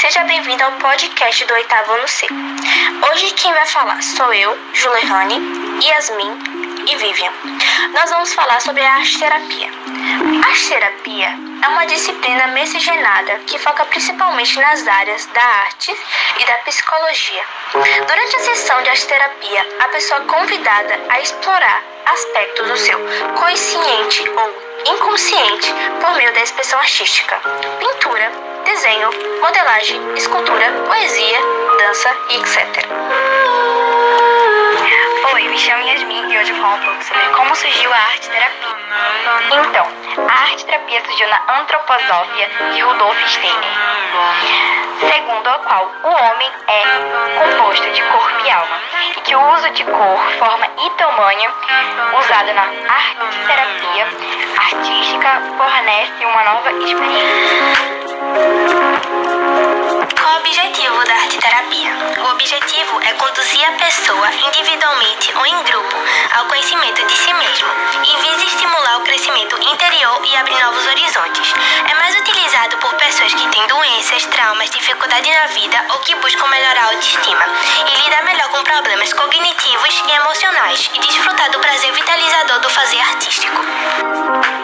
Seja bem-vindo ao podcast do Oitavo ano C. Hoje quem vai falar sou eu, Juliane, Yasmin e Vivian. Nós vamos falar sobre a arte-terapia. A arte-terapia é uma disciplina miscigenada que foca principalmente nas áreas da arte e da psicologia. Durante a sessão de arte-terapia, a pessoa é convidada a explorar aspectos do seu consciente ou inconsciente por meio da expressão artística, pintura, desenho, modelagem, escultura, poesia, dança e etc. Oi, me chamo Yasmin e hoje vou falar um pouco sobre como surgiu a arte-terapia. Então, a arte-terapia surgiu na antroposófia de Rudolf Steiner, segundo a qual o homem é composto de corpo e alma, e que o uso de cor, forma e tamanho usado na arte-terapia artística fornece uma nova experiência. Conduzir a pessoa individualmente ou em grupo ao conhecimento de si mesmo, vez de estimular o crescimento interior e abrir novos horizontes. É mais utilizado por pessoas que têm doenças, traumas, dificuldade na vida ou que buscam melhorar a autoestima e lidar melhor com problemas cognitivos e emocionais e desfrutar do prazer vitalizador do fazer artístico.